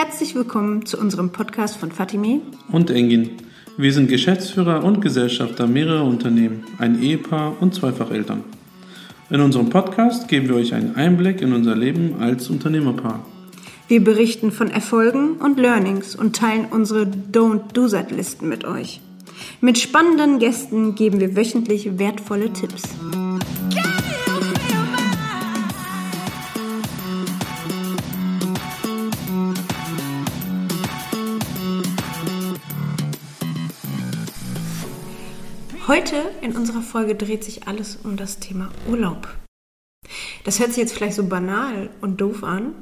Herzlich willkommen zu unserem Podcast von Fatimi und Engin. Wir sind Geschäftsführer und Gesellschafter mehrerer Unternehmen, ein Ehepaar und Zweifacheltern. In unserem Podcast geben wir euch einen Einblick in unser Leben als Unternehmerpaar. Wir berichten von Erfolgen und Learnings und teilen unsere Don't-Do-That-Listen mit euch. Mit spannenden Gästen geben wir wöchentlich wertvolle Tipps. Heute in unserer Folge dreht sich alles um das Thema Urlaub. Das hört sich jetzt vielleicht so banal und doof an.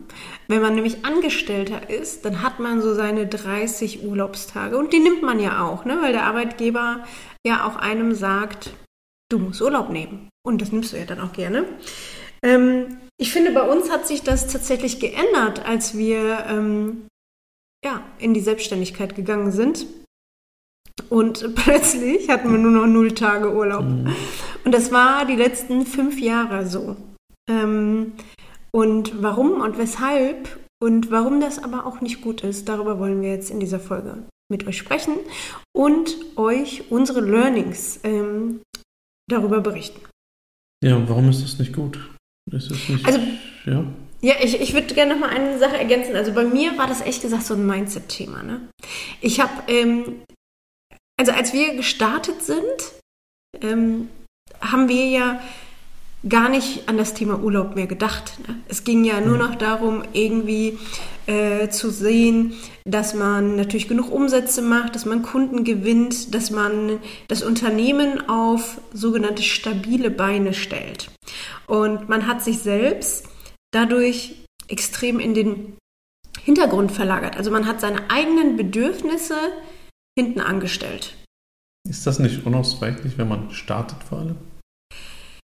Wenn man nämlich Angestellter ist, dann hat man so seine 30 Urlaubstage und die nimmt man ja auch, ne? weil der Arbeitgeber ja auch einem sagt, du musst Urlaub nehmen. Und das nimmst du ja dann auch gerne. Ähm, ich finde, bei uns hat sich das tatsächlich geändert, als wir ähm, ja, in die Selbstständigkeit gegangen sind. Und plötzlich hatten wir nur noch null Tage Urlaub. Mhm. Und das war die letzten fünf Jahre so. Ähm, und warum und weshalb und warum das aber auch nicht gut ist, darüber wollen wir jetzt in dieser Folge mit euch sprechen und euch unsere Learnings ähm, darüber berichten. Ja, warum ist das nicht gut? Ist es nicht, also, ja. Ja, ich, ich würde gerne noch mal eine Sache ergänzen. Also bei mir war das echt gesagt so ein Mindset-Thema. Ne? Ich habe ähm, also als wir gestartet sind, ähm, haben wir ja gar nicht an das Thema Urlaub mehr gedacht. Ne? Es ging ja nur mhm. noch darum, irgendwie äh, zu sehen, dass man natürlich genug Umsätze macht, dass man Kunden gewinnt, dass man das Unternehmen auf sogenannte stabile Beine stellt. Und man hat sich selbst dadurch extrem in den Hintergrund verlagert. Also man hat seine eigenen Bedürfnisse hinten angestellt. Ist das nicht unausweichlich, wenn man startet vor allem?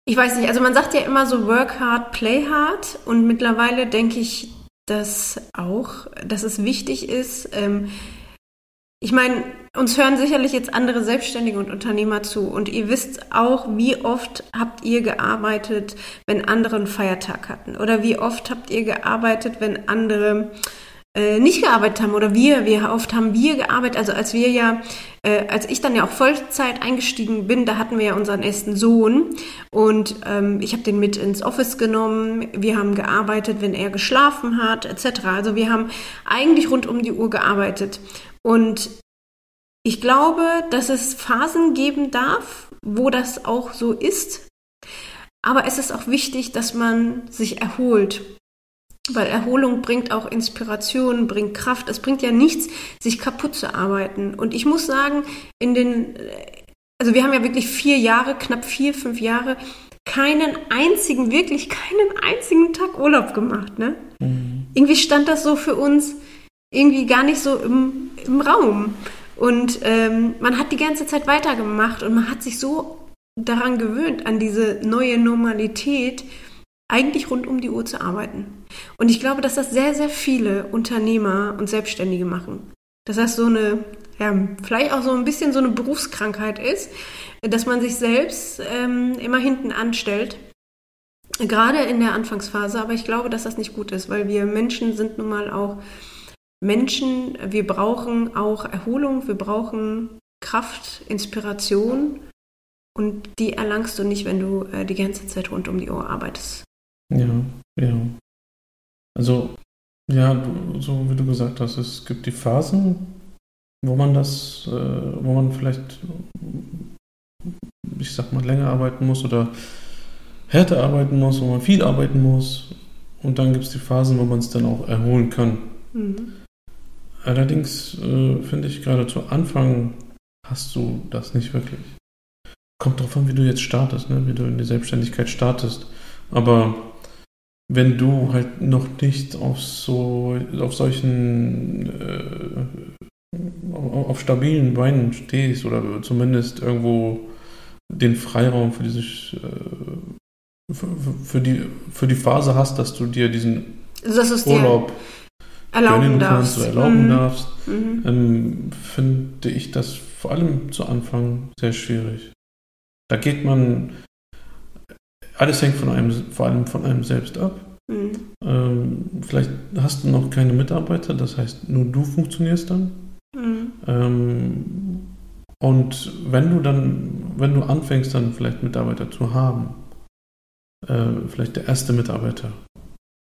Ich weiß nicht, also man sagt ja immer so work hard, play hard und mittlerweile denke ich, dass auch, dass es wichtig ist. Ähm, ich meine, uns hören sicherlich jetzt andere Selbstständige und Unternehmer zu und ihr wisst auch, wie oft habt ihr gearbeitet, wenn andere einen Feiertag hatten oder wie oft habt ihr gearbeitet, wenn andere äh, nicht gearbeitet haben oder wir, wie oft haben wir gearbeitet, also als wir ja, äh, als ich dann ja auch Vollzeit eingestiegen bin, da hatten wir ja unseren ersten Sohn und ähm, ich habe den mit ins Office genommen, wir haben gearbeitet, wenn er geschlafen hat, etc. Also wir haben eigentlich rund um die Uhr gearbeitet und ich glaube, dass es Phasen geben darf, wo das auch so ist. Aber es ist auch wichtig, dass man sich erholt weil Erholung bringt auch Inspiration, bringt Kraft. Es bringt ja nichts, sich kaputt zu arbeiten. Und ich muss sagen, in den, also wir haben ja wirklich vier Jahre, knapp vier, fünf Jahre, keinen einzigen, wirklich keinen einzigen Tag Urlaub gemacht. Ne? Mhm. Irgendwie stand das so für uns irgendwie gar nicht so im, im Raum. Und ähm, man hat die ganze Zeit weitergemacht und man hat sich so daran gewöhnt, an diese neue Normalität, eigentlich rund um die Uhr zu arbeiten. Und ich glaube, dass das sehr, sehr viele Unternehmer und Selbstständige machen. Dass das so eine, ja, vielleicht auch so ein bisschen so eine Berufskrankheit ist, dass man sich selbst ähm, immer hinten anstellt. Gerade in der Anfangsphase, aber ich glaube, dass das nicht gut ist, weil wir Menschen sind nun mal auch Menschen, wir brauchen auch Erholung, wir brauchen Kraft, Inspiration und die erlangst du nicht, wenn du äh, die ganze Zeit rund um die Uhr arbeitest. Ja, ja. Also, ja, so wie du gesagt hast, es gibt die Phasen, wo man das, äh, wo man vielleicht, ich sag mal, länger arbeiten muss oder härter arbeiten muss, wo man viel arbeiten muss. Und dann gibt es die Phasen, wo man es dann auch erholen kann. Mhm. Allerdings äh, finde ich gerade zu Anfang hast du das nicht wirklich. Kommt drauf an, wie du jetzt startest, ne? wie du in die Selbstständigkeit startest. Aber wenn du halt noch nicht auf so auf solchen äh, auf, stabilen Beinen stehst oder zumindest irgendwo den Freiraum für diese äh, für, für, die für die Phase hast, dass du dir diesen Urlaub erlauben darfst, kannst, erlauben mhm. darfst, mhm. Ähm, finde ich das vor allem zu Anfang sehr schwierig. Da geht man alles hängt von einem, vor allem von einem selbst ab. Mhm. Ähm, vielleicht hast du noch keine Mitarbeiter, das heißt, nur du funktionierst dann. Mhm. Ähm, und wenn du dann, wenn du anfängst, dann vielleicht Mitarbeiter zu haben, äh, vielleicht der erste Mitarbeiter,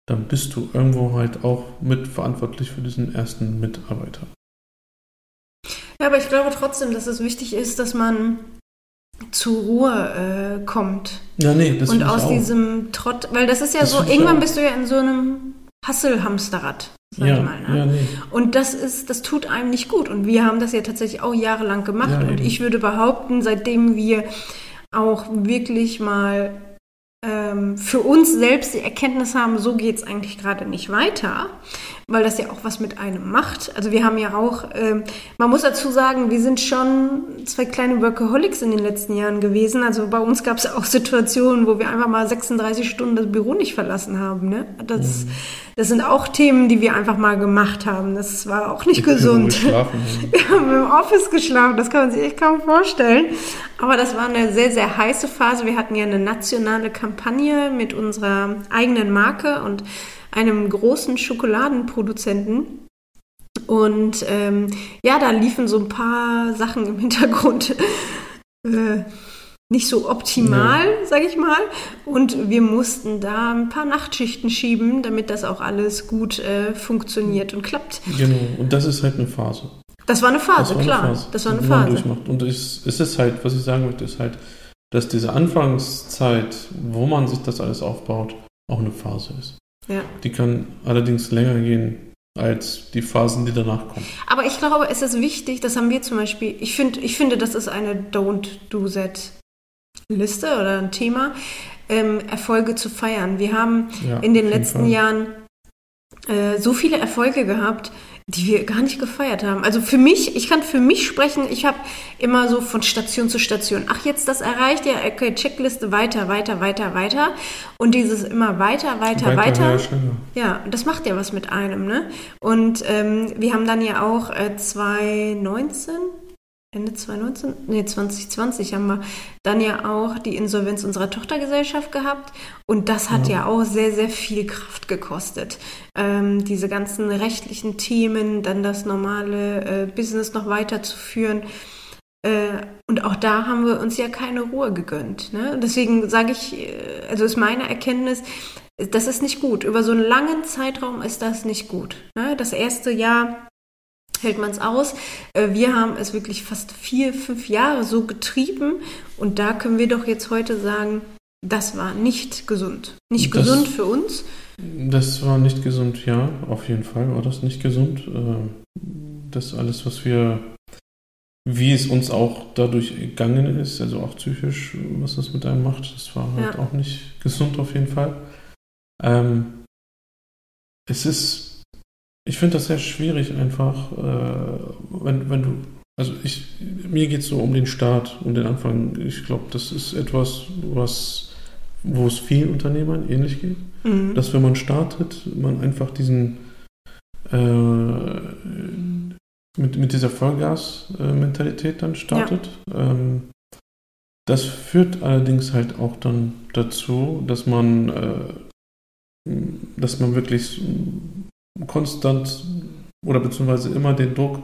dann bist du irgendwo halt auch mitverantwortlich für diesen ersten Mitarbeiter. Ja, aber ich glaube trotzdem, dass es wichtig ist, dass man zur Ruhe äh, kommt. Ja, nee, das Und aus diesem Trott, weil das ist ja das so, irgendwann bist du ja in so einem Hasselhamsterrad, sag ja, ich mal. Ne? Ja, nee. Und das ist, das tut einem nicht gut. Und wir haben das ja tatsächlich auch jahrelang gemacht. Ja, und ich würde behaupten, seitdem wir auch wirklich mal ähm, für uns selbst die Erkenntnis haben, so geht es eigentlich gerade nicht weiter, weil das ja auch was mit einem macht. Also wir haben ja auch, ähm, man muss dazu sagen, wir sind schon zwei kleine Workaholics in den letzten Jahren gewesen. Also bei uns gab es auch Situationen, wo wir einfach mal 36 Stunden das Büro nicht verlassen haben. Ne? Das, mhm. das sind auch Themen, die wir einfach mal gemacht haben. Das war auch nicht ich gesund. Wir haben im Office geschlafen, das kann man sich echt kaum vorstellen. Aber das war eine sehr, sehr heiße Phase. Wir hatten ja eine nationale Kampagne mit unserer eigenen Marke und einem großen Schokoladenproduzenten. Und ähm, ja, da liefen so ein paar Sachen im Hintergrund äh, nicht so optimal, ja. sage ich mal. Und wir mussten da ein paar Nachtschichten schieben, damit das auch alles gut äh, funktioniert und klappt. Genau, und das ist halt eine Phase. Das war eine Phase, war klar. Eine Phase, das war eine Phase. Durchmacht. Und es, es ist halt, was ich sagen möchte, ist halt, dass diese Anfangszeit, wo man sich das alles aufbaut, auch eine Phase ist. Ja. Die kann allerdings länger gehen als die Phasen, die danach kommen. Aber ich glaube, es ist wichtig, das haben wir zum Beispiel, ich, find, ich finde, das ist eine Don't Do That Liste oder ein Thema, ähm, Erfolge zu feiern. Wir haben ja, in den letzten Fall. Jahren äh, so viele Erfolge gehabt, die wir gar nicht gefeiert haben. Also für mich, ich kann für mich sprechen, ich habe immer so von Station zu Station, ach jetzt das erreicht, ja, okay, Checkliste weiter, weiter, weiter, weiter und dieses immer weiter, weiter, weiter. weiter. Ja, das macht ja was mit einem, ne? Und ähm, wir haben dann ja auch äh, 2019, Ende 2019, nee, 2020 haben wir dann ja auch die Insolvenz unserer Tochtergesellschaft gehabt. Und das hat ja, ja auch sehr, sehr viel Kraft gekostet. Ähm, diese ganzen rechtlichen Themen, dann das normale äh, Business noch weiterzuführen. Äh, und auch da haben wir uns ja keine Ruhe gegönnt. Ne? Deswegen sage ich, äh, also ist meine Erkenntnis, das ist nicht gut. Über so einen langen Zeitraum ist das nicht gut. Ne? Das erste Jahr hält man es aus. Äh, wir haben es wirklich fast vier, fünf Jahre so getrieben und da können wir doch jetzt heute sagen, das war nicht gesund. Nicht das, gesund für uns. Das war nicht gesund, ja, auf jeden Fall war das nicht gesund. Äh, das alles, was wir, wie es uns auch dadurch gegangen ist, also auch psychisch, was das mit einem macht, das war halt ja. auch nicht gesund auf jeden Fall. Ähm, es ist ich finde das sehr schwierig einfach, äh, wenn, wenn du, also ich, mir geht es so um den Start, um den Anfang. Ich glaube, das ist etwas, was, wo es vielen Unternehmern ähnlich geht, mhm. dass wenn man startet, man einfach diesen, äh, mit, mit dieser Vollgas-Mentalität dann startet. Ja. Ähm, das führt allerdings halt auch dann dazu, dass man, äh, dass man wirklich konstant oder beziehungsweise immer den Druck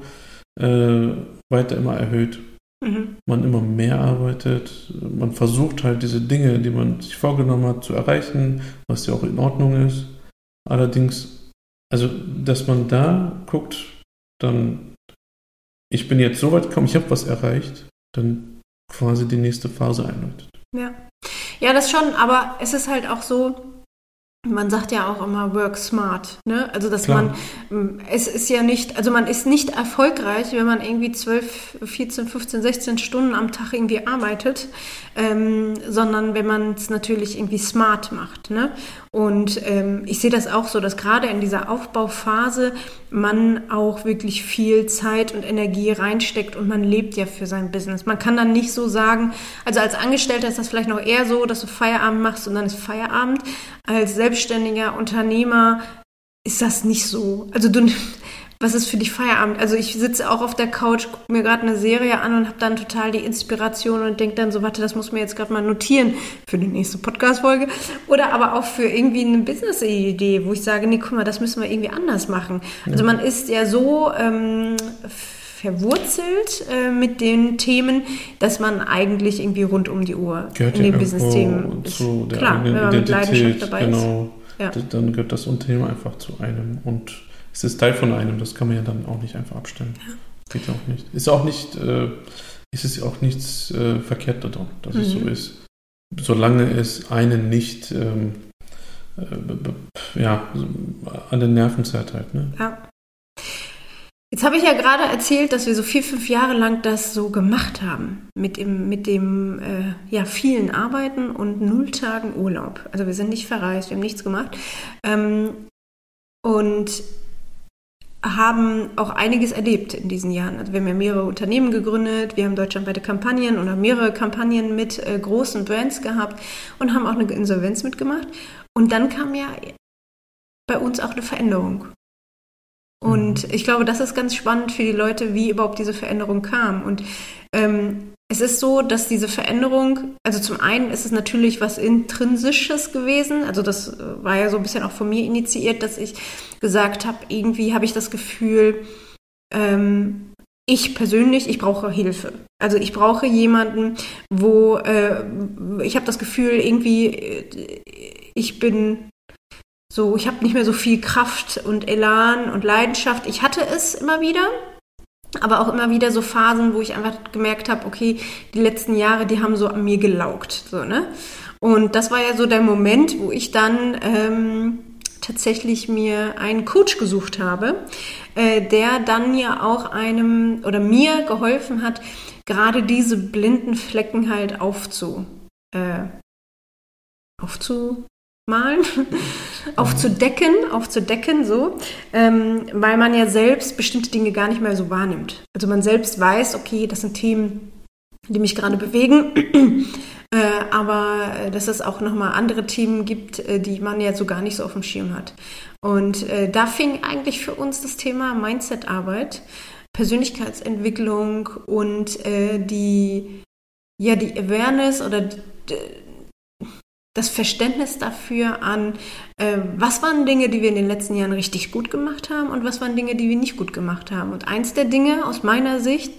äh, weiter immer erhöht. Mhm. Man immer mehr arbeitet, man versucht halt diese Dinge, die man sich vorgenommen hat, zu erreichen, was ja auch in Ordnung ist. Allerdings, also, dass man da guckt, dann, ich bin jetzt so weit gekommen, ich habe was erreicht, dann quasi die nächste Phase einläutet. Ja. Ja, das schon, aber es ist halt auch so, man sagt ja auch immer work smart, ne? Also dass Klar. man es ist ja nicht, also man ist nicht erfolgreich, wenn man irgendwie 12, 14, 15, 16 Stunden am Tag irgendwie arbeitet, ähm, sondern wenn man es natürlich irgendwie smart macht, ne? Und ähm, ich sehe das auch so, dass gerade in dieser Aufbauphase man auch wirklich viel Zeit und Energie reinsteckt und man lebt ja für sein Business. Man kann dann nicht so sagen, also als Angestellter ist das vielleicht noch eher so, dass du Feierabend machst und dann ist Feierabend. Als selbstständiger Unternehmer ist das nicht so. Also du, was ist für dich Feierabend? Also ich sitze auch auf der Couch, gucke mir gerade eine Serie an und habe dann total die Inspiration und denke dann so, warte, das muss mir jetzt gerade mal notieren für die nächste Podcast-Folge. Oder aber auch für irgendwie eine Business-Idee, wo ich sage, nee, guck mal, das müssen wir irgendwie anders machen. Also man ist ja so ähm, verwurzelt äh, mit den Themen, dass man eigentlich irgendwie rund um die Uhr Gehört in ja den Business-Themen ist. Klar, wenn man mit Leidenschaft dabei ist. genau. Ja. D- Dann gehört das Unternehmen einfach zu einem und es ist Teil von einem, das kann man ja dann auch nicht einfach abstellen. Geht ja auch nicht. Ist auch nicht, äh, ist es auch nichts äh, verkehrt daran, dass es so Mhm. ist. Solange es einen nicht ähm, äh, ja, an den Nerven zerrt halt, ne? Ja. Jetzt habe ich ja gerade erzählt, dass wir so vier, fünf Jahre lang das so gemacht haben. Mit dem, mit dem äh, ja, vielen Arbeiten und null Tagen Urlaub. Also wir sind nicht verreist, wir haben nichts gemacht. Ähm, und haben auch einiges erlebt in diesen Jahren. Also wir haben ja mehrere Unternehmen gegründet, wir haben deutschlandweite Kampagnen oder mehrere Kampagnen mit äh, großen Brands gehabt und haben auch eine Insolvenz mitgemacht. Und dann kam ja bei uns auch eine Veränderung. Und ich glaube, das ist ganz spannend für die Leute, wie überhaupt diese Veränderung kam. Und ähm, es ist so, dass diese Veränderung, also zum einen ist es natürlich was Intrinsisches gewesen. Also das äh, war ja so ein bisschen auch von mir initiiert, dass ich gesagt habe, irgendwie habe ich das Gefühl, ähm, ich persönlich, ich brauche Hilfe. Also ich brauche jemanden, wo äh, ich habe das Gefühl, irgendwie, äh, ich bin so, ich habe nicht mehr so viel Kraft und Elan und Leidenschaft. Ich hatte es immer wieder, aber auch immer wieder so Phasen, wo ich einfach gemerkt habe, okay, die letzten Jahre, die haben so an mir gelaugt, so ne. Und das war ja so der Moment, wo ich dann ähm, tatsächlich mir einen Coach gesucht habe, äh, der dann ja auch einem oder mir geholfen hat, gerade diese blinden Flecken halt aufzu, äh, aufzumalen, aufzudecken, aufzudecken, so, ähm, weil man ja selbst bestimmte Dinge gar nicht mehr so wahrnimmt. Also man selbst weiß, okay, das sind Themen, die mich gerade bewegen, äh, aber äh, dass es auch nochmal andere Themen gibt, äh, die man ja so gar nicht so auf dem Schirm hat. Und äh, da fing eigentlich für uns das Thema Mindset-Arbeit, Persönlichkeitsentwicklung und äh, die, ja, die Awareness oder die, das Verständnis dafür an, äh, was waren Dinge, die wir in den letzten Jahren richtig gut gemacht haben und was waren Dinge, die wir nicht gut gemacht haben. Und eins der Dinge aus meiner Sicht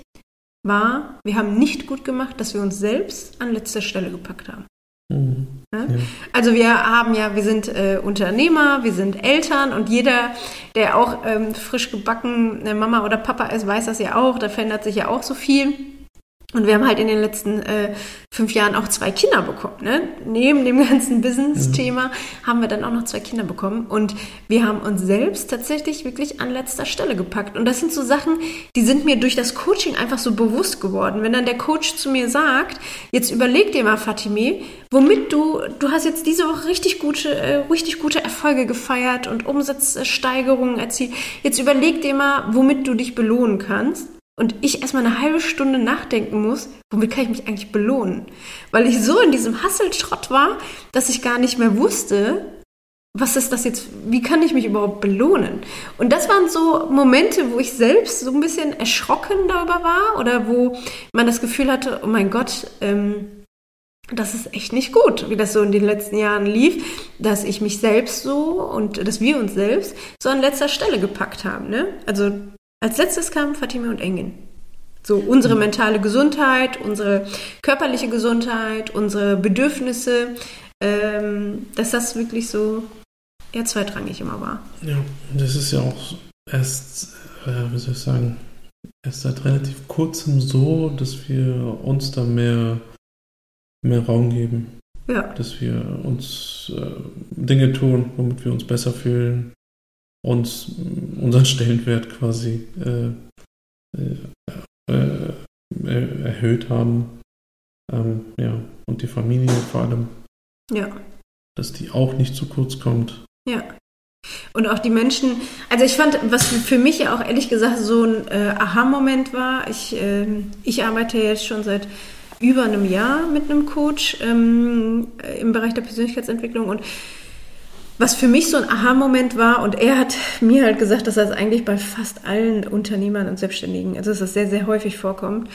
war, wir haben nicht gut gemacht, dass wir uns selbst an letzter Stelle gepackt haben. Mhm. Ja? Ja. Also wir haben ja, wir sind äh, Unternehmer, wir sind Eltern und jeder, der auch ähm, frisch gebacken eine Mama oder Papa ist, weiß das ja auch. Da verändert sich ja auch so viel. Und wir haben halt in den letzten äh, fünf Jahren auch zwei Kinder bekommen. Ne? Neben dem ganzen Business-Thema haben wir dann auch noch zwei Kinder bekommen. Und wir haben uns selbst tatsächlich wirklich an letzter Stelle gepackt. Und das sind so Sachen, die sind mir durch das Coaching einfach so bewusst geworden. Wenn dann der Coach zu mir sagt, jetzt überleg dir mal, Fatime, womit du, du hast jetzt diese Woche richtig gute, äh, richtig gute Erfolge gefeiert und Umsatzsteigerungen erzielt. Jetzt überleg dir mal, womit du dich belohnen kannst und ich erstmal eine halbe Stunde nachdenken muss, womit kann ich mich eigentlich belohnen? Weil ich so in diesem Hasselschrott war, dass ich gar nicht mehr wusste, was ist das jetzt, wie kann ich mich überhaupt belohnen? Und das waren so Momente, wo ich selbst so ein bisschen erschrocken darüber war oder wo man das Gefühl hatte, oh mein Gott, ähm, das ist echt nicht gut, wie das so in den letzten Jahren lief, dass ich mich selbst so und dass wir uns selbst so an letzter Stelle gepackt haben. Ne? Also als letztes kam Fatime und Engin. So unsere mentale Gesundheit, unsere körperliche Gesundheit, unsere Bedürfnisse, ähm, dass das wirklich so eher zweitrangig immer war. Ja, das ist ja auch erst, äh, wie soll ich sagen, erst seit relativ kurzem so, dass wir uns da mehr, mehr Raum geben. Ja, Dass wir uns äh, Dinge tun, womit wir uns besser fühlen, uns äh, unseren Stellenwert quasi äh, äh, äh, er- erhöht haben. Ähm, ja, und die Familie vor allem, ja. dass die auch nicht zu kurz kommt. Ja. Und auch die Menschen, also ich fand, was für mich ja auch ehrlich gesagt so ein äh, Aha-Moment war, ich, ähm, ich arbeite jetzt schon seit über einem Jahr mit einem Coach ähm, äh, im Bereich der Persönlichkeitsentwicklung und was für mich so ein Aha-Moment war, und er hat mir halt gesagt, dass das eigentlich bei fast allen Unternehmern und Selbstständigen, also dass das sehr, sehr häufig vorkommt,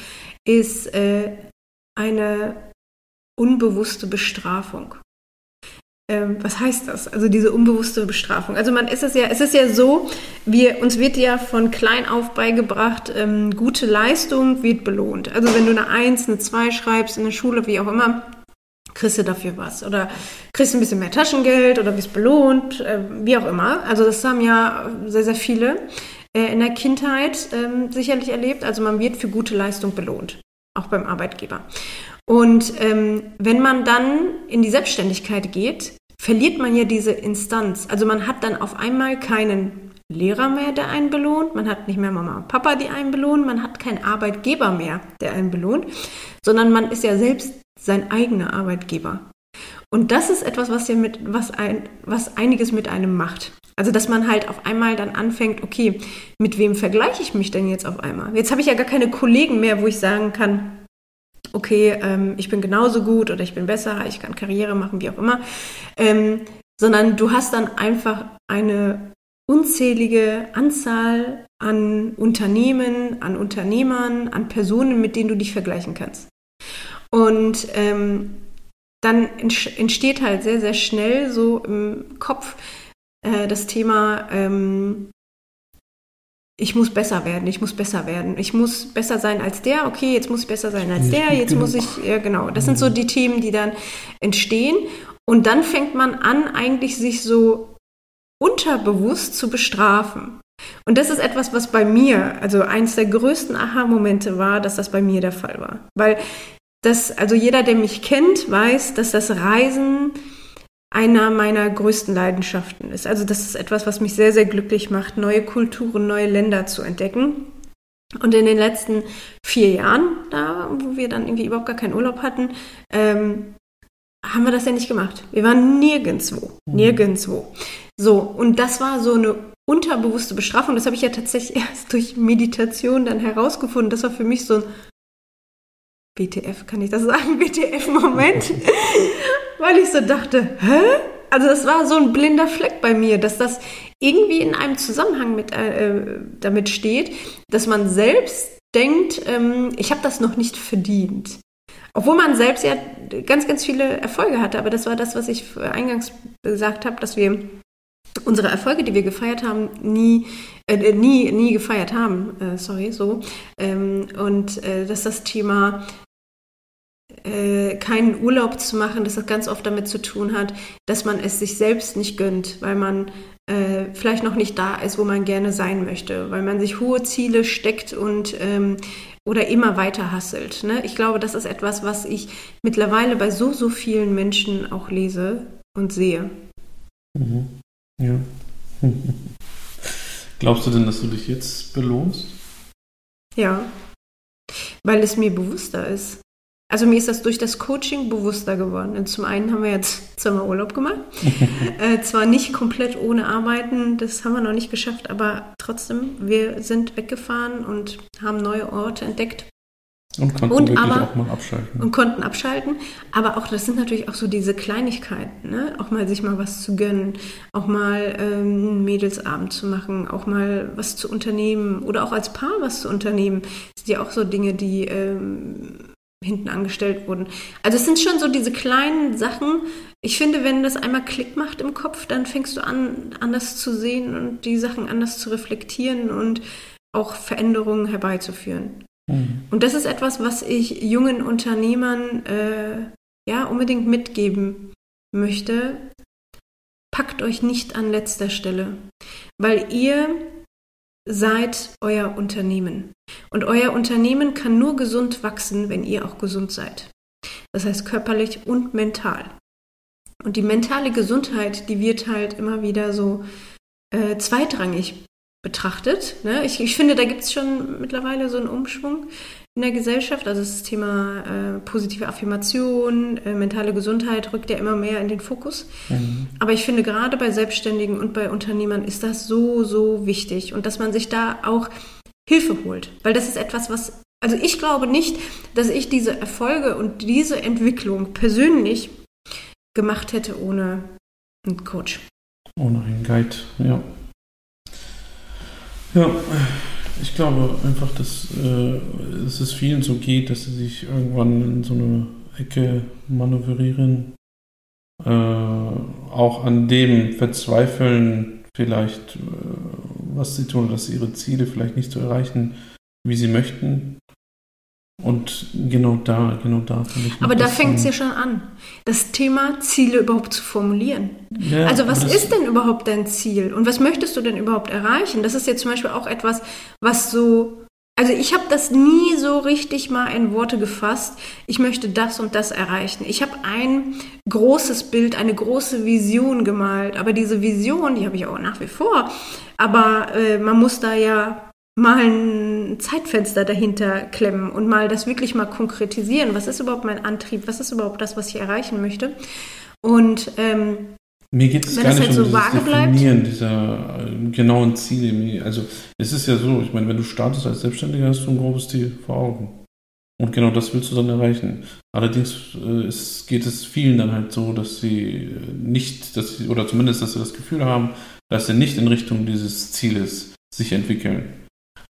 ist äh, eine unbewusste Bestrafung. Ähm, was heißt das? Also diese unbewusste Bestrafung. Also man ist es ja, es ist ja so, wir, uns wird ja von klein auf beigebracht, ähm, gute Leistung wird belohnt. Also wenn du eine Eins, eine Zwei schreibst in der Schule, wie auch immer, kriegst du dafür was. Oder kriegst ein bisschen mehr Taschengeld oder wirst belohnt, äh, wie auch immer. Also das haben ja sehr, sehr viele äh, in der Kindheit ähm, sicherlich erlebt. Also man wird für gute Leistung belohnt, auch beim Arbeitgeber. Und ähm, wenn man dann in die Selbstständigkeit geht, verliert man ja diese Instanz. Also man hat dann auf einmal keinen Lehrer mehr, der einen belohnt, man hat nicht mehr Mama und Papa, die einen belohnen, man hat keinen Arbeitgeber mehr, der einen belohnt, sondern man ist ja selbst sein eigener Arbeitgeber. Und das ist etwas, was ja mit, was ein, was einiges mit einem macht. Also, dass man halt auf einmal dann anfängt, okay, mit wem vergleiche ich mich denn jetzt auf einmal? Jetzt habe ich ja gar keine Kollegen mehr, wo ich sagen kann, okay, ähm, ich bin genauso gut oder ich bin besser, ich kann Karriere machen, wie auch immer, ähm, sondern du hast dann einfach eine unzählige Anzahl an Unternehmen, an Unternehmern, an Personen, mit denen du dich vergleichen kannst. Und ähm, dann entsteht halt sehr, sehr schnell so im Kopf äh, das Thema, ähm, ich muss besser werden, ich muss besser werden, ich muss besser sein als der, okay, jetzt muss ich besser sein als der, jetzt muss ich, ja genau, das sind so die Themen, die dann entstehen. Und dann fängt man an, eigentlich sich so unterbewusst zu bestrafen. Und das ist etwas, was bei mir, also eins der größten Aha-Momente war, dass das bei mir der Fall war. Weil das, also jeder, der mich kennt, weiß, dass das Reisen einer meiner größten Leidenschaften ist. Also das ist etwas, was mich sehr, sehr glücklich macht, neue Kulturen, neue Länder zu entdecken. Und in den letzten vier Jahren, da, wo wir dann irgendwie überhaupt gar keinen Urlaub hatten, ähm, haben wir das ja nicht gemacht. Wir waren nirgendwo, mhm. nirgendwo. So, und das war so eine unterbewusste Bestrafung. Das habe ich ja tatsächlich erst durch Meditation dann herausgefunden. Das war für mich so ein BTF, kann ich das sagen? BTF-Moment. Weil ich so dachte, hä? Also das war so ein blinder Fleck bei mir, dass das irgendwie in einem Zusammenhang mit, äh, damit steht, dass man selbst denkt, ähm, ich habe das noch nicht verdient. Obwohl man selbst ja ganz, ganz viele Erfolge hatte. Aber das war das, was ich eingangs gesagt habe, dass wir unsere Erfolge, die wir gefeiert haben, nie, äh, nie, nie gefeiert haben. Äh, sorry, so. Ähm, und äh, dass das Thema äh, keinen Urlaub zu machen, dass das ganz oft damit zu tun hat, dass man es sich selbst nicht gönnt, weil man äh, vielleicht noch nicht da ist, wo man gerne sein möchte, weil man sich hohe Ziele steckt und ähm, oder immer weiter hasselt. Ne? Ich glaube, das ist etwas, was ich mittlerweile bei so, so vielen Menschen auch lese und sehe. Mhm. Ja. Glaubst du denn, dass du dich jetzt belohnst? Ja, weil es mir bewusster ist. Also mir ist das durch das Coaching bewusster geworden. Und zum einen haben wir jetzt zweimal Urlaub gemacht. äh, zwar nicht komplett ohne Arbeiten, das haben wir noch nicht geschafft, aber trotzdem, wir sind weggefahren und haben neue Orte entdeckt. Und konnten und aber, auch mal abschalten. Und konnten abschalten. Aber auch, das sind natürlich auch so diese Kleinigkeiten, ne? Auch mal sich mal was zu gönnen, auch mal ähm, einen Mädelsabend zu machen, auch mal was zu unternehmen oder auch als Paar was zu unternehmen. Das sind ja auch so Dinge, die ähm, hinten angestellt wurden. Also es sind schon so diese kleinen Sachen. Ich finde, wenn das einmal Klick macht im Kopf, dann fängst du an, anders zu sehen und die Sachen anders zu reflektieren und auch Veränderungen herbeizuführen. Mhm. Und das ist etwas, was ich jungen Unternehmern äh, ja unbedingt mitgeben möchte. Packt euch nicht an letzter Stelle, weil ihr seid euer Unternehmen. Und euer Unternehmen kann nur gesund wachsen, wenn ihr auch gesund seid. Das heißt körperlich und mental. Und die mentale Gesundheit, die wird halt immer wieder so äh, zweitrangig betrachtet. Ne? Ich, ich finde, da gibt es schon mittlerweile so einen Umschwung in der Gesellschaft. Also das Thema äh, positive Affirmation, äh, mentale Gesundheit rückt ja immer mehr in den Fokus. Mhm. Aber ich finde, gerade bei Selbstständigen und bei Unternehmern ist das so, so wichtig. Und dass man sich da auch Hilfe holt. Weil das ist etwas, was, also ich glaube nicht, dass ich diese Erfolge und diese Entwicklung persönlich gemacht hätte ohne einen Coach. Ohne einen Guide, ja. Ja, ich glaube einfach, dass, äh, dass es vielen so geht, dass sie sich irgendwann in so eine Ecke manövrieren, äh, auch an dem verzweifeln, vielleicht, äh, was sie tun, dass ihre Ziele vielleicht nicht so erreichen, wie sie möchten. Und genau da, genau da finde ich. Aber da fängt es ja schon an, das Thema Ziele überhaupt zu formulieren. Ja, also was ist denn überhaupt dein Ziel und was möchtest du denn überhaupt erreichen? Das ist jetzt zum Beispiel auch etwas, was so, also ich habe das nie so richtig mal in Worte gefasst. Ich möchte das und das erreichen. Ich habe ein großes Bild, eine große Vision gemalt, aber diese Vision, die habe ich auch nach wie vor. Aber äh, man muss da ja mal ein Zeitfenster dahinter klemmen und mal das wirklich mal konkretisieren. Was ist überhaupt mein Antrieb? Was ist überhaupt das, was ich erreichen möchte? Und ähm, mir geht es gar nicht halt um so das Definieren dieser äh, genauen Ziele. Also es ist ja so, ich meine, wenn du startest als Selbstständiger, hast du ein grobes Ziel vor Augen. Und genau das willst du dann erreichen. Allerdings äh, es geht es vielen dann halt so, dass sie äh, nicht, dass sie, oder zumindest, dass sie das Gefühl haben, dass sie nicht in Richtung dieses Zieles sich entwickeln.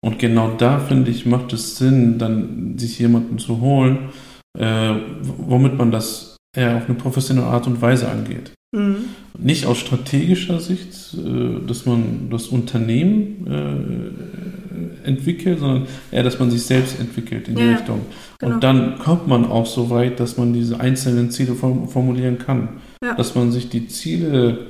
Und genau da, finde ich, macht es Sinn, dann sich jemanden zu holen, äh, womit man das eher auf eine professionelle Art und Weise angeht. Mhm. Nicht aus strategischer Sicht, äh, dass man das Unternehmen äh, entwickelt, sondern eher, dass man sich selbst entwickelt in die ja, Richtung. Genau. Und dann kommt man auch so weit, dass man diese einzelnen Ziele formulieren kann. Ja. Dass man sich die Ziele,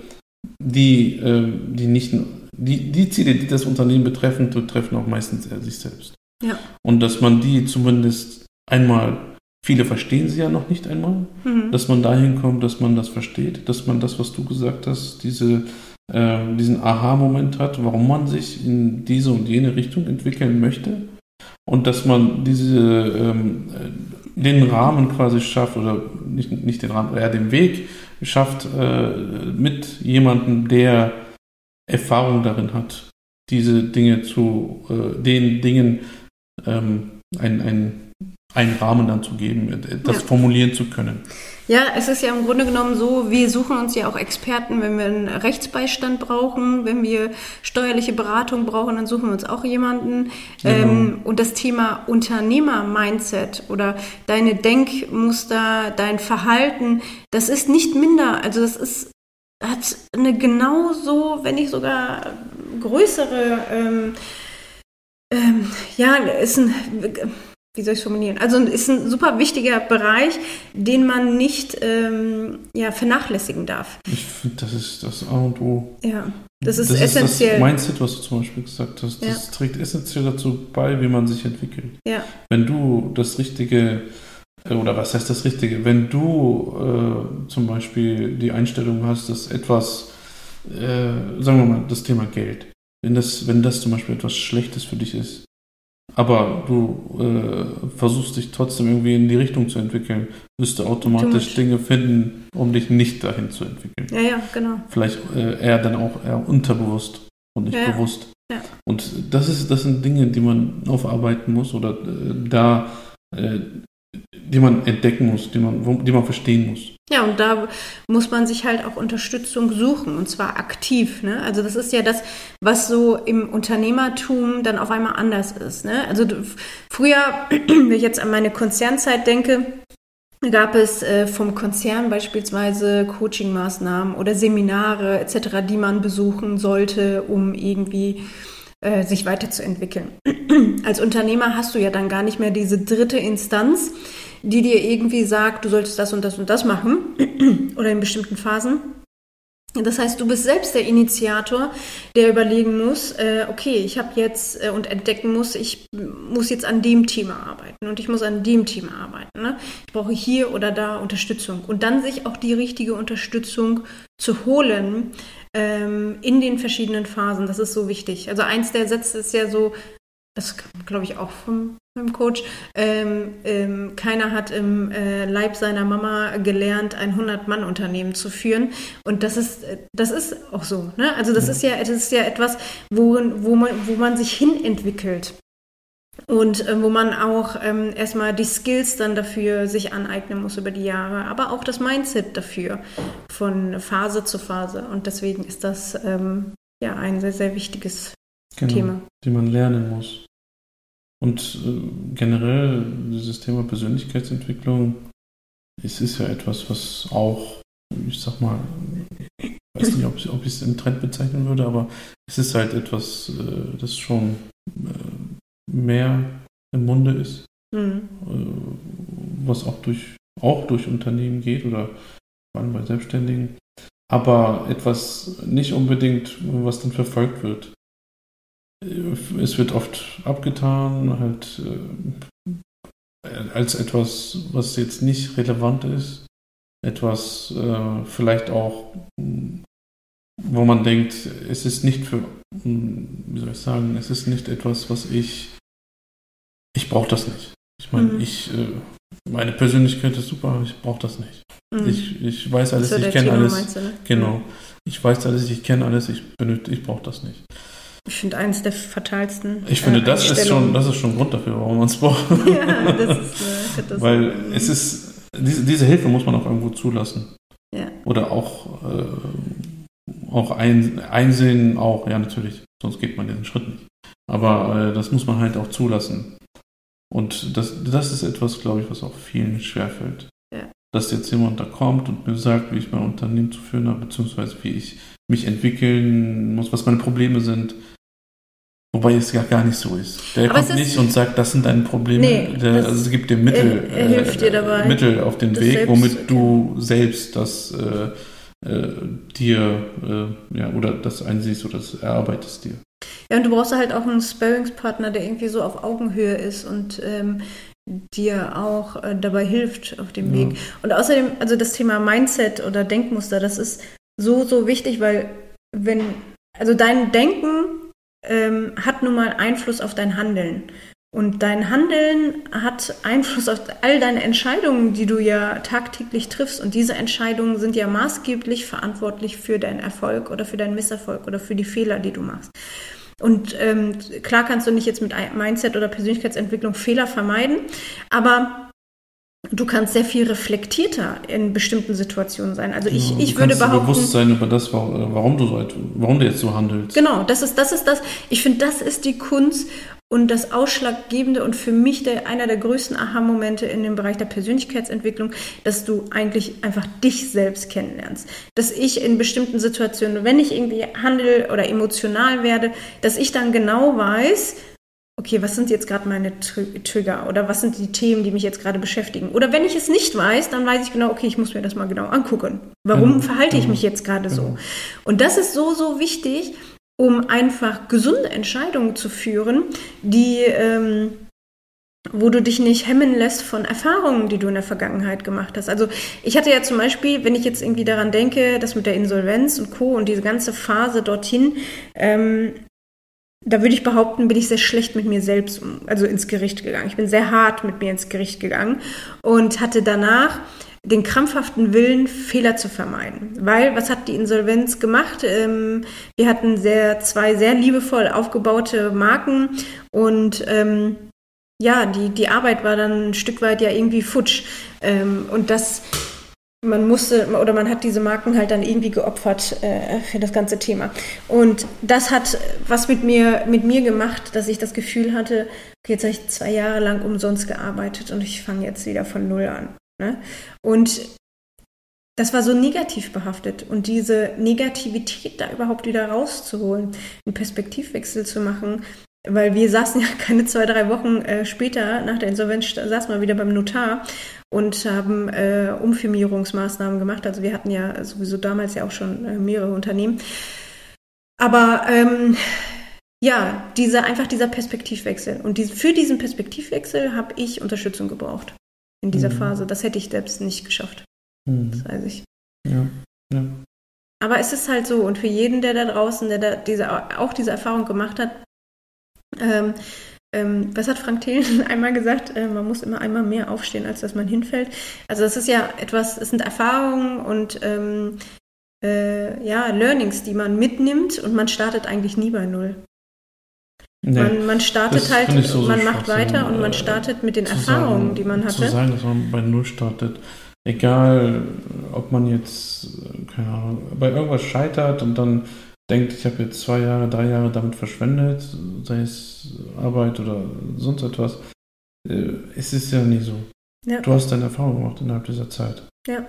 die, äh, die nicht die, die Ziele, die das Unternehmen betreffen, betreffen auch meistens er sich selbst. Ja. Und dass man die zumindest einmal, viele verstehen sie ja noch nicht einmal, mhm. dass man dahin kommt, dass man das versteht, dass man das, was du gesagt hast, diese, äh, diesen Aha-Moment hat, warum man sich in diese und jene Richtung entwickeln möchte. Und dass man diese, ähm, den Rahmen quasi schafft, oder nicht, nicht den Rahmen, eher den Weg schafft, äh, mit jemandem, der Erfahrung darin hat, diese Dinge zu, äh, den Dingen ähm, ein, ein, einen Rahmen dann zu geben, äh, das ja. formulieren zu können. Ja, es ist ja im Grunde genommen so, wir suchen uns ja auch Experten, wenn wir einen Rechtsbeistand brauchen, wenn wir steuerliche Beratung brauchen, dann suchen wir uns auch jemanden. Genau. Ähm, und das Thema Unternehmer-Mindset oder deine Denkmuster, dein Verhalten, das ist nicht minder, also das ist hat eine genauso, wenn nicht sogar größere, ähm, ähm, ja, ist ein, wie soll ich es formulieren? Also ist ein super wichtiger Bereich, den man nicht ähm, ja, vernachlässigen darf. Ich finde, das ist das A und O. Ja, das ist das essentiell. Ist das Mindset, was du zum Beispiel gesagt hast, das ja. trägt essentiell dazu bei, wie man sich entwickelt. Ja. Wenn du das richtige oder was heißt das Richtige? Wenn du äh, zum Beispiel die Einstellung hast, dass etwas, äh, sagen wir mal, das Thema Geld, wenn das, wenn das zum Beispiel etwas Schlechtes für dich ist, aber du äh, versuchst dich trotzdem irgendwie in die Richtung zu entwickeln, wirst du automatisch Dinge finden, um dich nicht dahin zu entwickeln. Ja, ja, genau. Vielleicht äh, eher dann auch eher unterbewusst und nicht ja, bewusst. Ja. Und das ist, das sind Dinge, die man aufarbeiten muss oder äh, da äh, die man entdecken muss, die man, die man verstehen muss. Ja, und da muss man sich halt auch Unterstützung suchen und zwar aktiv. Ne? Also das ist ja das, was so im Unternehmertum dann auf einmal anders ist. Ne? Also früher, wenn ich jetzt an meine Konzernzeit denke, gab es äh, vom Konzern beispielsweise Coachingmaßnahmen oder Seminare etc., die man besuchen sollte, um irgendwie äh, sich weiterzuentwickeln. Als Unternehmer hast du ja dann gar nicht mehr diese dritte Instanz, die dir irgendwie sagt, du solltest das und das und das machen oder in bestimmten Phasen. Das heißt, du bist selbst der Initiator, der überlegen muss, äh, okay, ich habe jetzt äh, und entdecken muss, ich muss jetzt an dem Thema arbeiten und ich muss an dem Thema arbeiten. Ne? Ich brauche hier oder da Unterstützung und dann sich auch die richtige Unterstützung zu holen, ähm, in den verschiedenen Phasen. Das ist so wichtig. Also eins der Sätze ist ja so, das glaube ich auch vom, vom Coach, ähm, ähm, keiner hat im äh, Leib seiner Mama gelernt, ein 100-Mann-Unternehmen zu führen. Und das ist, das ist auch so. Ne? Also das ist ja, das ist ja etwas, wo, wo, man, wo man sich hin entwickelt. Und äh, wo man auch ähm, erstmal die Skills dann dafür sich aneignen muss über die Jahre, aber auch das Mindset dafür von Phase zu Phase. Und deswegen ist das ähm, ja ein sehr, sehr wichtiges genau, Thema. Die man lernen muss. Und äh, generell dieses Thema Persönlichkeitsentwicklung, es ist ja etwas, was auch, ich sag mal, ich weiß nicht, ob, ob ich es im Trend bezeichnen würde, aber es ist halt etwas, äh, das schon äh, mehr im Munde ist, mhm. Äh, was auch durch, auch durch Unternehmen geht oder vor allem bei Selbstständigen, aber etwas nicht unbedingt, was dann verfolgt wird. Es wird oft abgetan, halt äh, als etwas, was jetzt nicht relevant ist, etwas äh, vielleicht auch, wo man denkt, es ist nicht für, wie soll ich sagen, es ist nicht etwas, was ich ich brauche das nicht. Ich meine, mhm. ich, äh, meine Persönlichkeit ist super, ich brauche das nicht. Mhm. Ich, ich weiß alles, ich kenne alles. Du, ne? Genau. Mhm. Ich weiß alles, ich kenne alles, ich benötige, ich brauche das nicht. Ich finde eines der fatalsten. Ich finde, äh, das ist schon, das ist schon Grund dafür, warum man es braucht. Ja, das ist äh, Weil es ist, diese, diese Hilfe muss man auch irgendwo zulassen. Ja. Oder auch, äh, auch ein, einsehen, auch, ja, natürlich, sonst geht man diesen Schritt nicht. Aber äh, das muss man halt auch zulassen. Und das, das ist etwas, glaube ich, was auch vielen schwerfällt. Ja. Dass jetzt jemand da kommt und mir sagt, wie ich mein Unternehmen zu führen habe, beziehungsweise wie ich mich entwickeln muss, was meine Probleme sind. Wobei es ja gar nicht so ist. Der Aber kommt nicht und sagt, das sind deine Probleme. Nee, Der, also es gibt dir Mittel, er, er hilft dir dabei, Mittel auf den Weg, selbst, womit du selbst das äh, äh, dir äh, ja, oder das einsiehst oder das erarbeitest dir. Ja, und du brauchst halt auch einen Sparringspartner, der irgendwie so auf Augenhöhe ist und ähm, dir auch äh, dabei hilft auf dem ja. Weg. Und außerdem, also das Thema Mindset oder Denkmuster, das ist so, so wichtig, weil wenn, also dein Denken ähm, hat nun mal Einfluss auf dein Handeln. Und dein Handeln hat Einfluss auf all deine Entscheidungen, die du ja tagtäglich triffst. Und diese Entscheidungen sind ja maßgeblich verantwortlich für deinen Erfolg oder für deinen Misserfolg oder für die Fehler, die du machst. Und ähm, klar kannst du nicht jetzt mit Mindset oder Persönlichkeitsentwicklung Fehler vermeiden, aber du kannst sehr viel reflektierter in bestimmten Situationen sein. Also ich, ja, ich würde behaupten, bewusst sein über das, warum du so, warum du jetzt so handelst. Genau, das ist das ist das. Ich finde, das ist die Kunst und das Ausschlaggebende und für mich der, einer der größten Aha-Momente in dem Bereich der Persönlichkeitsentwicklung, dass du eigentlich einfach dich selbst kennenlernst. Dass ich in bestimmten Situationen, wenn ich irgendwie handel oder emotional werde, dass ich dann genau weiß, okay, was sind jetzt gerade meine Trigger oder was sind die Themen, die mich jetzt gerade beschäftigen? Oder wenn ich es nicht weiß, dann weiß ich genau, okay, ich muss mir das mal genau angucken. Warum mhm. verhalte ich mhm. mich jetzt gerade so? Mhm. Und das ist so, so wichtig, um einfach gesunde Entscheidungen zu führen, die, ähm, wo du dich nicht hemmen lässt von Erfahrungen, die du in der Vergangenheit gemacht hast. Also ich hatte ja zum Beispiel, wenn ich jetzt irgendwie daran denke, das mit der Insolvenz und Co. und diese ganze Phase dorthin, ähm, da würde ich behaupten, bin ich sehr schlecht mit mir selbst, also ins Gericht gegangen. Ich bin sehr hart mit mir ins Gericht gegangen und hatte danach den krampfhaften Willen, Fehler zu vermeiden. Weil, was hat die Insolvenz gemacht? Ähm, wir hatten sehr, zwei sehr liebevoll aufgebaute Marken und ähm, ja, die, die Arbeit war dann ein Stück weit ja irgendwie futsch. Ähm, und das, man musste oder man hat diese Marken halt dann irgendwie geopfert äh, für das ganze Thema. Und das hat was mit mir, mit mir gemacht, dass ich das Gefühl hatte, okay, jetzt habe ich zwei Jahre lang umsonst gearbeitet und ich fange jetzt wieder von Null an. Ne? Und das war so negativ behaftet. Und diese Negativität da überhaupt wieder rauszuholen, einen Perspektivwechsel zu machen, weil wir saßen ja keine zwei, drei Wochen äh, später nach der Insolvenz, saßen wir wieder beim Notar und haben äh, Umfirmierungsmaßnahmen gemacht. Also wir hatten ja sowieso damals ja auch schon äh, mehrere Unternehmen. Aber ähm, ja, diese, einfach dieser Perspektivwechsel. Und die, für diesen Perspektivwechsel habe ich Unterstützung gebraucht in dieser mhm. Phase. Das hätte ich selbst nicht geschafft. Mhm. Das weiß ich. Ja. ja. Aber es ist halt so, und für jeden, der da draußen, der da diese, auch diese Erfahrung gemacht hat, ähm, ähm, was hat Frank Thelen einmal gesagt? Äh, man muss immer einmal mehr aufstehen, als dass man hinfällt. Also das ist ja etwas, es sind Erfahrungen und ähm, äh, ja, Learnings, die man mitnimmt und man startet eigentlich nie bei Null. Nee, man, man startet halt, so, man so macht weiter und man äh, startet mit den Erfahrungen, sagen, die man hatte. Zu sagen, dass man bei Null startet. Egal, ob man jetzt, keine Ahnung, bei irgendwas scheitert und dann denkt, ich habe jetzt zwei Jahre, drei Jahre damit verschwendet, sei es Arbeit oder sonst etwas. Äh, es ist ja nie so. Ja. Du hast deine Erfahrung gemacht innerhalb dieser Zeit. Ja.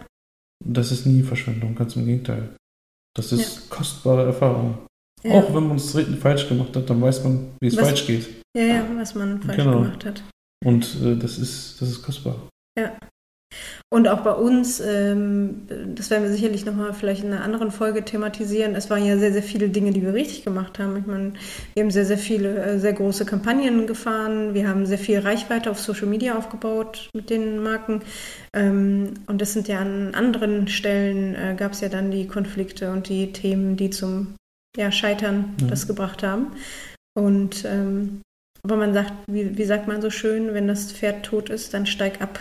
Das ist nie Verschwendung, ganz im Gegenteil. Das ist ja. kostbare Erfahrung. Ja. Auch wenn man es falsch gemacht hat, dann weiß man, wie es was, falsch geht. Ja, ja, was man falsch genau. gemacht hat. Und äh, das, ist, das ist kostbar. Ja. Und auch bei uns, ähm, das werden wir sicherlich nochmal vielleicht in einer anderen Folge thematisieren, es waren ja sehr, sehr viele Dinge, die wir richtig gemacht haben. Ich meine, wir haben sehr, sehr viele, äh, sehr große Kampagnen gefahren, wir haben sehr viel Reichweite auf Social Media aufgebaut mit den Marken. Ähm, und das sind ja an anderen Stellen, äh, gab es ja dann die Konflikte und die Themen, die zum ja, Scheitern ja. das gebracht haben. Und ähm, aber man sagt, wie, wie sagt man so schön, wenn das Pferd tot ist, dann steig ab.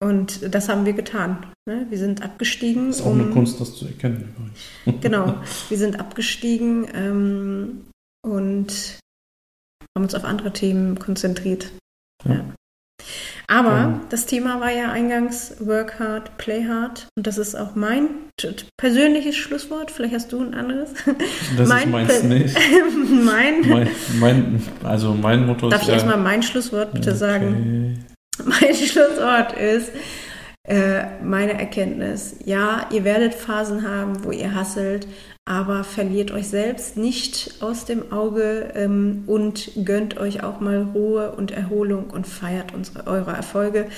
Und das haben wir getan. Ne? Wir sind abgestiegen. Das ist auch um, eine Kunst, das zu erkennen. genau, wir sind abgestiegen ähm, und haben uns auf andere Themen konzentriert. Ja. Ja. Aber ja. das Thema war ja eingangs Work hard, play hard. Und das ist auch mein persönliches Schlusswort. Vielleicht hast du ein anderes. Das mein ist meins nicht. mein, mein, mein, also mein Motto Darf ist. Darf ich erstmal mein Schlusswort bitte okay. sagen? Mein Schlusswort ist äh, meine Erkenntnis. Ja, ihr werdet Phasen haben, wo ihr hasselt, aber verliert euch selbst nicht aus dem Auge ähm, und gönnt euch auch mal Ruhe und Erholung und feiert unsere, eure Erfolge.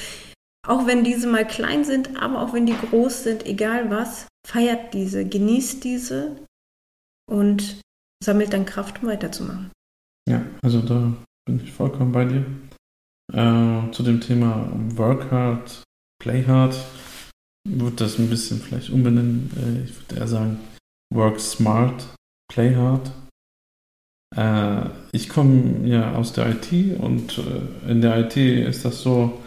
Auch wenn diese mal klein sind, aber auch wenn die groß sind, egal was, feiert diese, genießt diese und sammelt dann Kraft, um weiterzumachen. Ja, also da bin ich vollkommen bei dir. Äh, zu dem Thema Work Hard, Play Hard würde das ein bisschen vielleicht umbenennen. Äh, ich würde eher sagen Work Smart, Play Hard. Äh, ich komme ja aus der IT und äh, in der IT ist das so,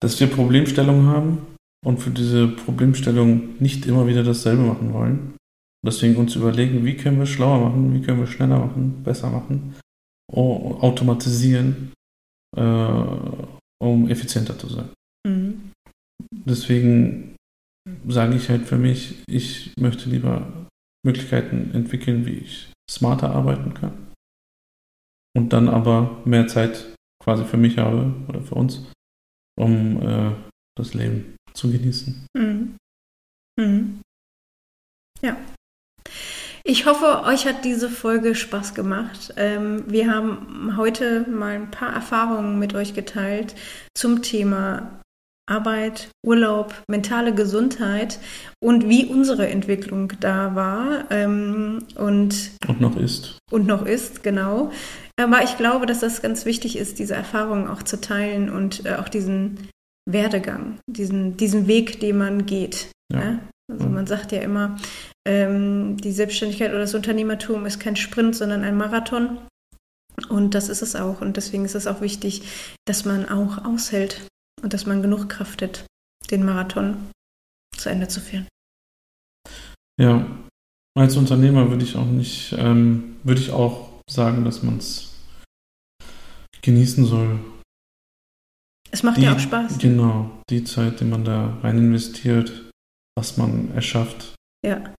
dass wir Problemstellungen haben und für diese Problemstellung nicht immer wieder dasselbe machen wollen. Deswegen uns überlegen, wie können wir schlauer machen, wie können wir schneller machen, besser machen, automatisieren um effizienter zu sein. Mhm. Deswegen sage ich halt für mich, ich möchte lieber Möglichkeiten entwickeln, wie ich smarter arbeiten kann. Und dann aber mehr Zeit quasi für mich habe oder für uns, um äh, das Leben zu genießen. Mhm. Mhm. Ja. Ich hoffe, euch hat diese Folge Spaß gemacht. Ähm, wir haben heute mal ein paar Erfahrungen mit euch geteilt zum Thema Arbeit, Urlaub, mentale Gesundheit und wie unsere Entwicklung da war ähm, und, und noch ist. Und noch ist, genau. Aber ich glaube, dass das ganz wichtig ist, diese Erfahrungen auch zu teilen und äh, auch diesen Werdegang, diesen, diesen Weg, den man geht. Ja. Ja? Also man sagt ja immer, ähm, die Selbstständigkeit oder das Unternehmertum ist kein Sprint, sondern ein Marathon. Und das ist es auch. Und deswegen ist es auch wichtig, dass man auch aushält und dass man genug Kraft hat, den Marathon zu Ende zu führen. Ja, als Unternehmer würde ich auch nicht, ähm, würde ich auch sagen, dass man es genießen soll. Es macht die, ja auch Spaß. Genau, die Zeit, die man da rein investiert, was man erschafft. Ja.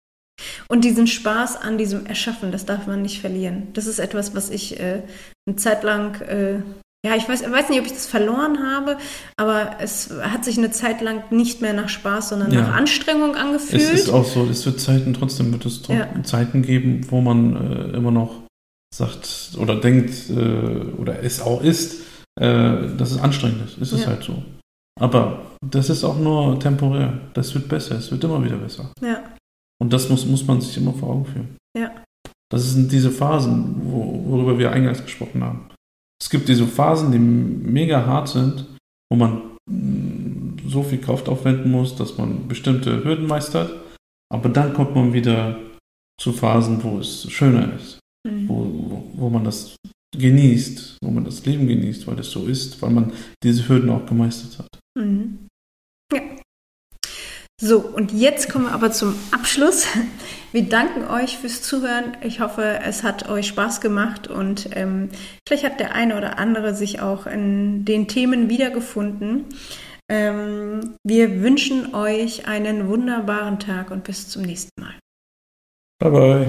Und diesen Spaß an diesem Erschaffen, das darf man nicht verlieren. Das ist etwas, was ich äh, eine Zeit lang, äh, ja, ich weiß, weiß nicht, ob ich das verloren habe, aber es hat sich eine Zeit lang nicht mehr nach Spaß, sondern ja. nach Anstrengung angefühlt. Es ist auch so, es wird Zeiten, trotzdem wird es ja. Zeiten geben, wo man äh, immer noch sagt oder denkt äh, oder es auch ist, äh, dass es anstrengend ist. Es ist ja. halt so. Aber das ist auch nur temporär. Das wird besser, es wird immer wieder besser. Ja. Und das muss, muss man sich immer vor Augen führen. Ja. Das sind diese Phasen, wo, worüber wir eingangs gesprochen haben. Es gibt diese Phasen, die mega hart sind, wo man mm, so viel Kraft aufwenden muss, dass man bestimmte Hürden meistert. Aber dann kommt man wieder zu Phasen, wo es schöner ist, mhm. wo, wo man das genießt, wo man das Leben genießt, weil es so ist, weil man diese Hürden auch gemeistert hat. Mhm. Ja. So, und jetzt kommen wir aber zum Abschluss. Wir danken euch fürs Zuhören. Ich hoffe, es hat euch Spaß gemacht und ähm, vielleicht hat der eine oder andere sich auch in den Themen wiedergefunden. Ähm, wir wünschen euch einen wunderbaren Tag und bis zum nächsten Mal. Bye bye.